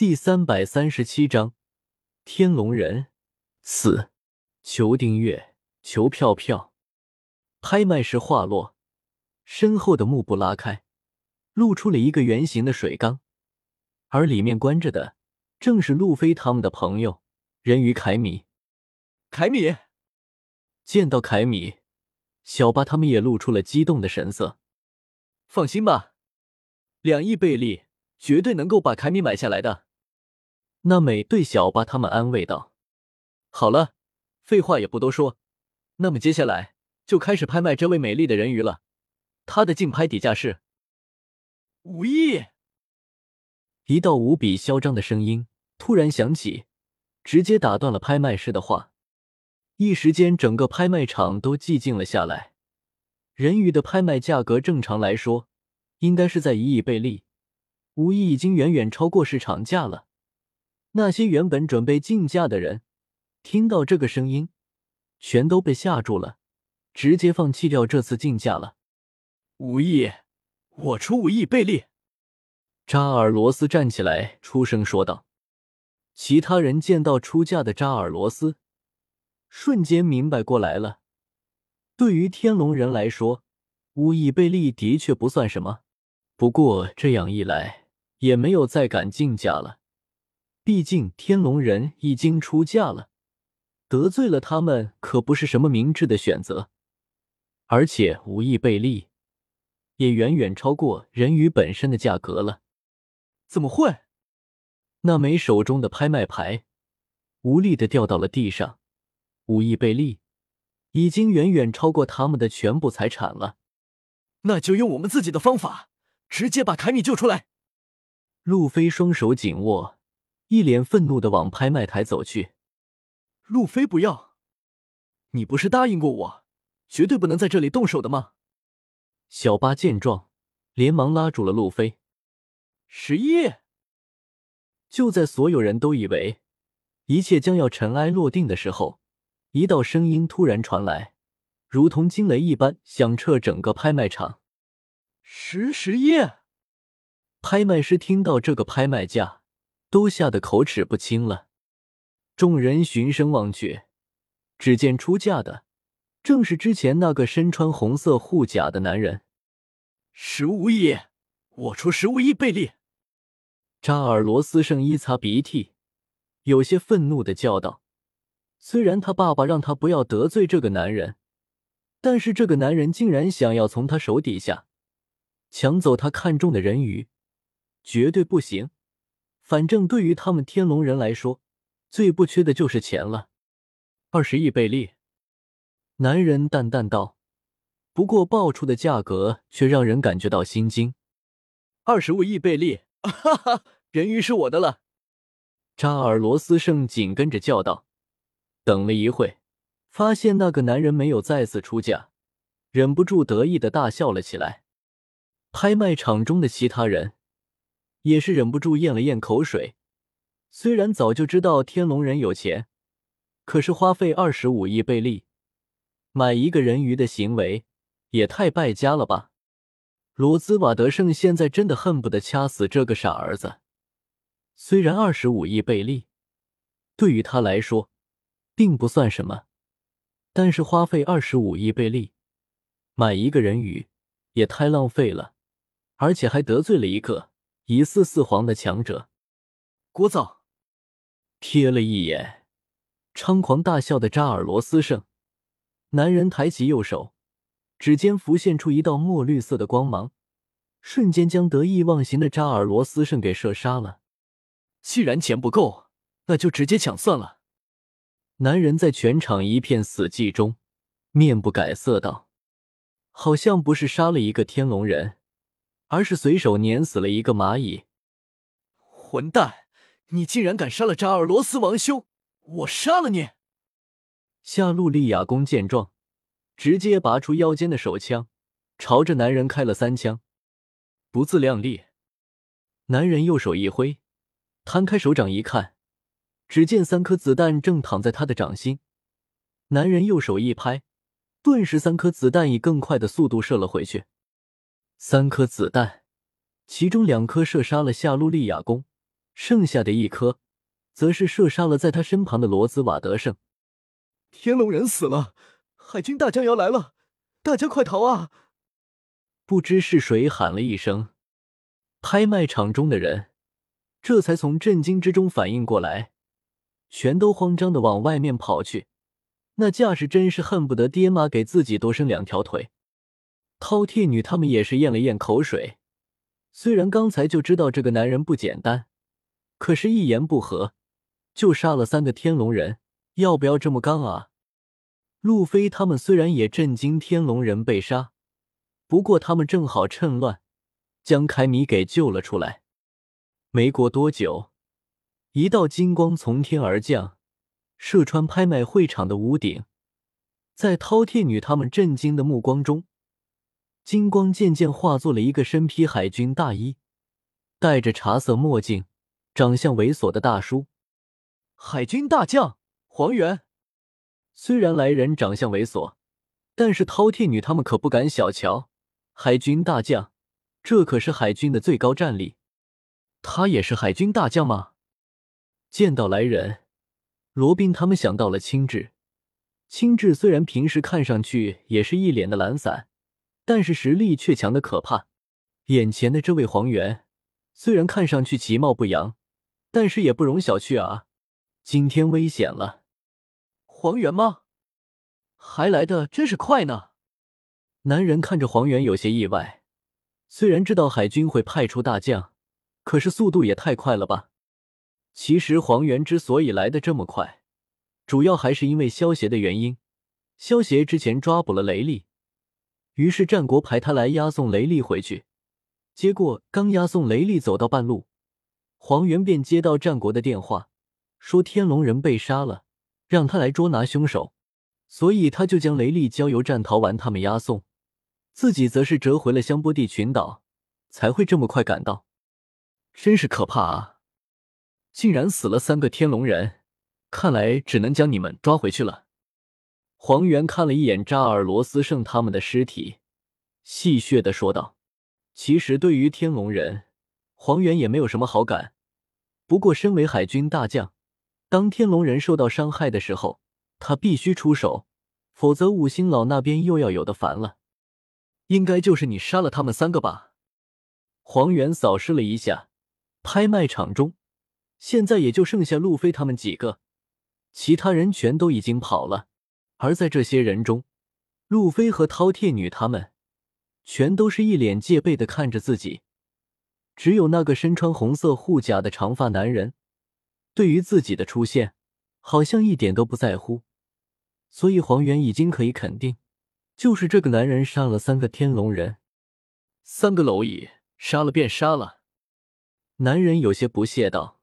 第三百三十七章天龙人四。求订阅，求票票。拍卖时话落，身后的幕布拉开，露出了一个圆形的水缸，而里面关着的正是路飞他们的朋友人鱼凯米。凯米见到凯米，小巴他们也露出了激动的神色。放心吧，两亿贝利绝对能够把凯米买下来的。娜美对小八他们安慰道：“好了。”废话也不多说，那么接下来就开始拍卖这位美丽的人鱼了。他的竞拍底价是五亿。一道无比嚣张的声音突然响起，直接打断了拍卖师的话。一时间，整个拍卖场都寂静了下来。人鱼的拍卖价格，正常来说应该是在一亿贝利，五亿已经远远超过市场价了。那些原本准备竞价的人。听到这个声音，全都被吓住了，直接放弃掉这次竞价了。五亿，我出五亿贝利。扎尔罗斯站起来出声说道。其他人见到出价的扎尔罗斯，瞬间明白过来了。对于天龙人来说，五亿贝利的确不算什么。不过这样一来，也没有再敢竞价了。毕竟天龙人已经出嫁了。得罪了他们可不是什么明智的选择，而且无亿贝利也远远超过人鱼本身的价格了。怎么会？那枚手中的拍卖牌无力的掉到了地上。五亿贝利已经远远超过他们的全部财产了。那就用我们自己的方法，直接把凯米救出来。路飞双手紧握，一脸愤怒的往拍卖台走去。路飞，不要！你不是答应过我，绝对不能在这里动手的吗？小八见状，连忙拉住了路飞。十一！就在所有人都以为一切将要尘埃落定的时候，一道声音突然传来，如同惊雷一般，响彻整个拍卖场。十十一！拍卖师听到这个拍卖价，都吓得口齿不清了。众人循声望去，只见出价的正是之前那个身穿红色护甲的男人。十五亿，我出十五亿贝利。扎尔罗斯圣伊擦鼻涕，有些愤怒的叫道：“虽然他爸爸让他不要得罪这个男人，但是这个男人竟然想要从他手底下抢走他看中的人鱼，绝对不行。反正对于他们天龙人来说。”最不缺的就是钱了，二十亿贝利。男人淡淡道，不过报出的价格却让人感觉到心惊。二十五亿贝利，哈哈，人鱼是我的了。扎尔罗斯圣紧跟着叫道。等了一会，发现那个男人没有再次出价，忍不住得意的大笑了起来。拍卖场中的其他人也是忍不住咽了咽口水。虽然早就知道天龙人有钱，可是花费二十五亿贝利买一个人鱼的行为也太败家了吧！罗兹瓦德胜现在真的恨不得掐死这个傻儿子。虽然二十五亿贝利对于他来说并不算什么，但是花费二十五亿贝利买一个人鱼也太浪费了，而且还得罪了一个疑似四皇的强者，聒噪。瞥了一眼，猖狂大笑的扎尔罗斯圣男人抬起右手，指尖浮现出一道墨绿色的光芒，瞬间将得意忘形的扎尔罗斯圣给射杀了。既然钱不够，那就直接抢算了。男人在全场一片死寂中，面不改色道：“好像不是杀了一个天龙人，而是随手碾死了一个蚂蚁。”混蛋！你竟然敢杀了扎尔罗斯王兄！我杀了你！夏露利亚弓见状，直接拔出腰间的手枪，朝着男人开了三枪。不自量力！男人右手一挥，摊开手掌一看，只见三颗子弹正躺在他的掌心。男人右手一拍，顿时三颗子弹以更快的速度射了回去。三颗子弹，其中两颗射杀了夏露利亚公。剩下的一颗，则是射杀了在他身旁的罗兹瓦德胜。天龙人死了，海军大将要来了，大家快逃啊！不知是谁喊了一声，拍卖场中的人这才从震惊之中反应过来，全都慌张的往外面跑去。那架势真是恨不得爹妈给自己多生两条腿。饕餮女他们也是咽了咽口水，虽然刚才就知道这个男人不简单，可是，一言不合就杀了三个天龙人，要不要这么刚啊？路飞他们虽然也震惊天龙人被杀，不过他们正好趁乱将凯米给救了出来。没过多久，一道金光从天而降。射穿拍卖会场的屋顶，在饕餮女他们震惊的目光中，金光渐渐化作了一个身披海军大衣、戴着茶色墨镜、长相猥琐的大叔。海军大将黄猿。虽然来人长相猥琐，但是饕餮女他们可不敢小瞧海军大将，这可是海军的最高战力。他也是海军大将吗？见到来人。罗宾他们想到了青雉。青雉虽然平时看上去也是一脸的懒散，但是实力却强的可怕。眼前的这位黄猿，虽然看上去其貌不扬，但是也不容小觑啊！今天危险了，黄猿吗？还来的真是快呢！男人看着黄猿有些意外，虽然知道海军会派出大将，可是速度也太快了吧！其实黄猿之所以来的这么快，主要还是因为萧协的原因。萧协之前抓捕了雷利，于是战国派他来押送雷利回去。结果刚押送雷利走到半路，黄猿便接到战国的电话，说天龙人被杀了，让他来捉拿凶手。所以他就将雷利交由战桃丸他们押送，自己则是折回了香波地群岛，才会这么快赶到。真是可怕啊！竟然死了三个天龙人，看来只能将你们抓回去了。黄猿看了一眼扎尔罗斯圣他们的尸体，戏谑的说道：“其实对于天龙人，黄猿也没有什么好感。不过身为海军大将，当天龙人受到伤害的时候，他必须出手，否则五星老那边又要有的烦了。应该就是你杀了他们三个吧？”黄猿扫视了一下拍卖场中。现在也就剩下路飞他们几个，其他人全都已经跑了。而在这些人中，路飞和饕餮女他们全都是一脸戒备的看着自己，只有那个身穿红色护甲的长发男人，对于自己的出现好像一点都不在乎。所以黄猿已经可以肯定，就是这个男人杀了三个天龙人，三个蝼蚁杀了便杀了。男人有些不屑道。